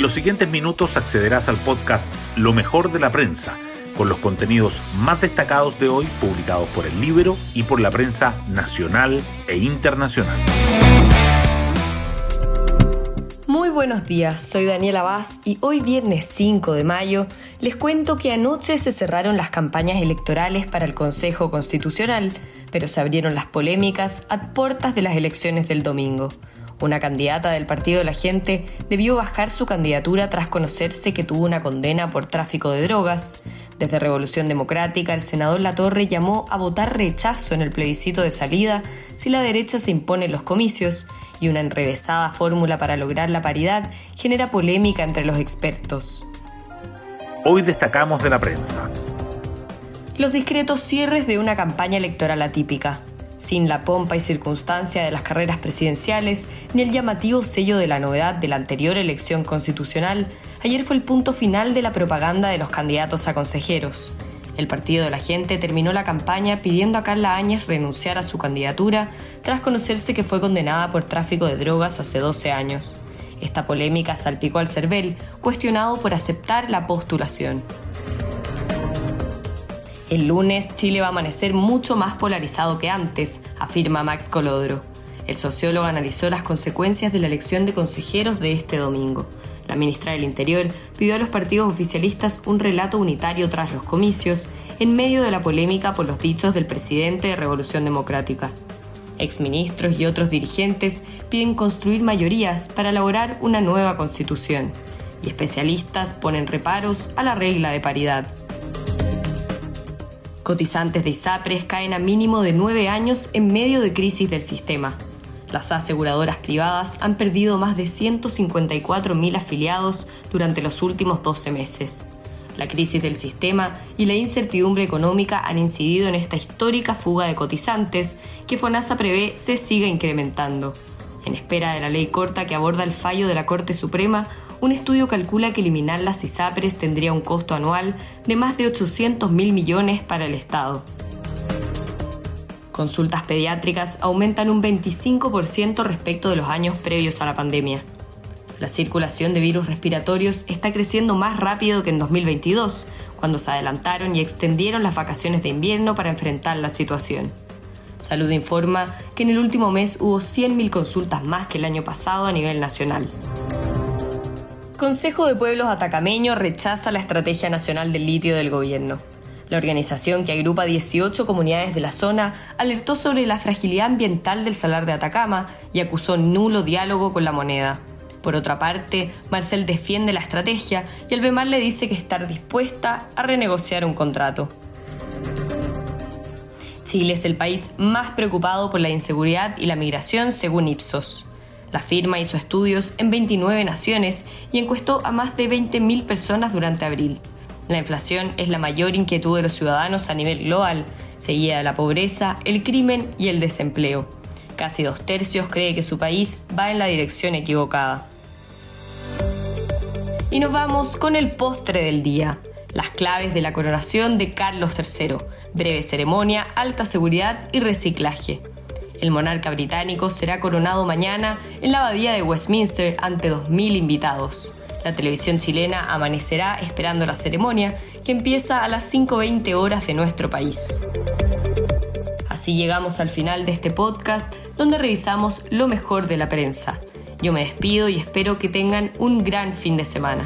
En los siguientes minutos accederás al podcast Lo mejor de la prensa, con los contenidos más destacados de hoy publicados por el libro y por la prensa nacional e internacional. Muy buenos días, soy Daniela Vaz y hoy viernes 5 de mayo les cuento que anoche se cerraron las campañas electorales para el Consejo Constitucional, pero se abrieron las polémicas a puertas de las elecciones del domingo. Una candidata del Partido de la Gente debió bajar su candidatura tras conocerse que tuvo una condena por tráfico de drogas. Desde Revolución Democrática, el senador Latorre llamó a votar rechazo en el plebiscito de salida si la derecha se impone en los comicios y una enrevesada fórmula para lograr la paridad genera polémica entre los expertos. Hoy destacamos de la prensa. Los discretos cierres de una campaña electoral atípica sin la pompa y circunstancia de las carreras presidenciales ni el llamativo sello de la novedad de la anterior elección constitucional, ayer fue el punto final de la propaganda de los candidatos a consejeros. El Partido de la Gente terminó la campaña pidiendo a Carla Áñez renunciar a su candidatura tras conocerse que fue condenada por tráfico de drogas hace 12 años. Esta polémica salpicó al CERVEL, cuestionado por aceptar la postulación. El lunes Chile va a amanecer mucho más polarizado que antes, afirma Max Colodro. El sociólogo analizó las consecuencias de la elección de consejeros de este domingo. La ministra del Interior pidió a los partidos oficialistas un relato unitario tras los comicios, en medio de la polémica por los dichos del presidente de Revolución Democrática. Exministros y otros dirigentes piden construir mayorías para elaborar una nueva constitución, y especialistas ponen reparos a la regla de paridad. Cotizantes de ISAPRES caen a mínimo de nueve años en medio de crisis del sistema. Las aseguradoras privadas han perdido más de 154.000 afiliados durante los últimos 12 meses. La crisis del sistema y la incertidumbre económica han incidido en esta histórica fuga de cotizantes que FONASA prevé se siga incrementando. En espera de la ley corta que aborda el fallo de la Corte Suprema, un estudio calcula que eliminar las ISAPRES tendría un costo anual de más de 800 mil millones para el Estado. Consultas pediátricas aumentan un 25% respecto de los años previos a la pandemia. La circulación de virus respiratorios está creciendo más rápido que en 2022, cuando se adelantaron y extendieron las vacaciones de invierno para enfrentar la situación. Salud informa que en el último mes hubo 100.000 consultas más que el año pasado a nivel nacional. Consejo de Pueblos Atacameño rechaza la Estrategia Nacional del Litio del gobierno. La organización, que agrupa 18 comunidades de la zona, alertó sobre la fragilidad ambiental del salar de Atacama y acusó nulo diálogo con la moneda. Por otra parte, Marcel defiende la estrategia y el BEMAR le dice que está dispuesta a renegociar un contrato. Chile es el país más preocupado por la inseguridad y la migración según Ipsos. La firma hizo estudios en 29 naciones y encuestó a más de 20.000 personas durante abril. La inflación es la mayor inquietud de los ciudadanos a nivel global, seguida de la pobreza, el crimen y el desempleo. Casi dos tercios cree que su país va en la dirección equivocada. Y nos vamos con el postre del día, las claves de la coronación de Carlos III, breve ceremonia, alta seguridad y reciclaje. El monarca británico será coronado mañana en la abadía de Westminster ante 2.000 invitados. La televisión chilena amanecerá esperando la ceremonia que empieza a las 5.20 horas de nuestro país. Así llegamos al final de este podcast donde revisamos lo mejor de la prensa. Yo me despido y espero que tengan un gran fin de semana.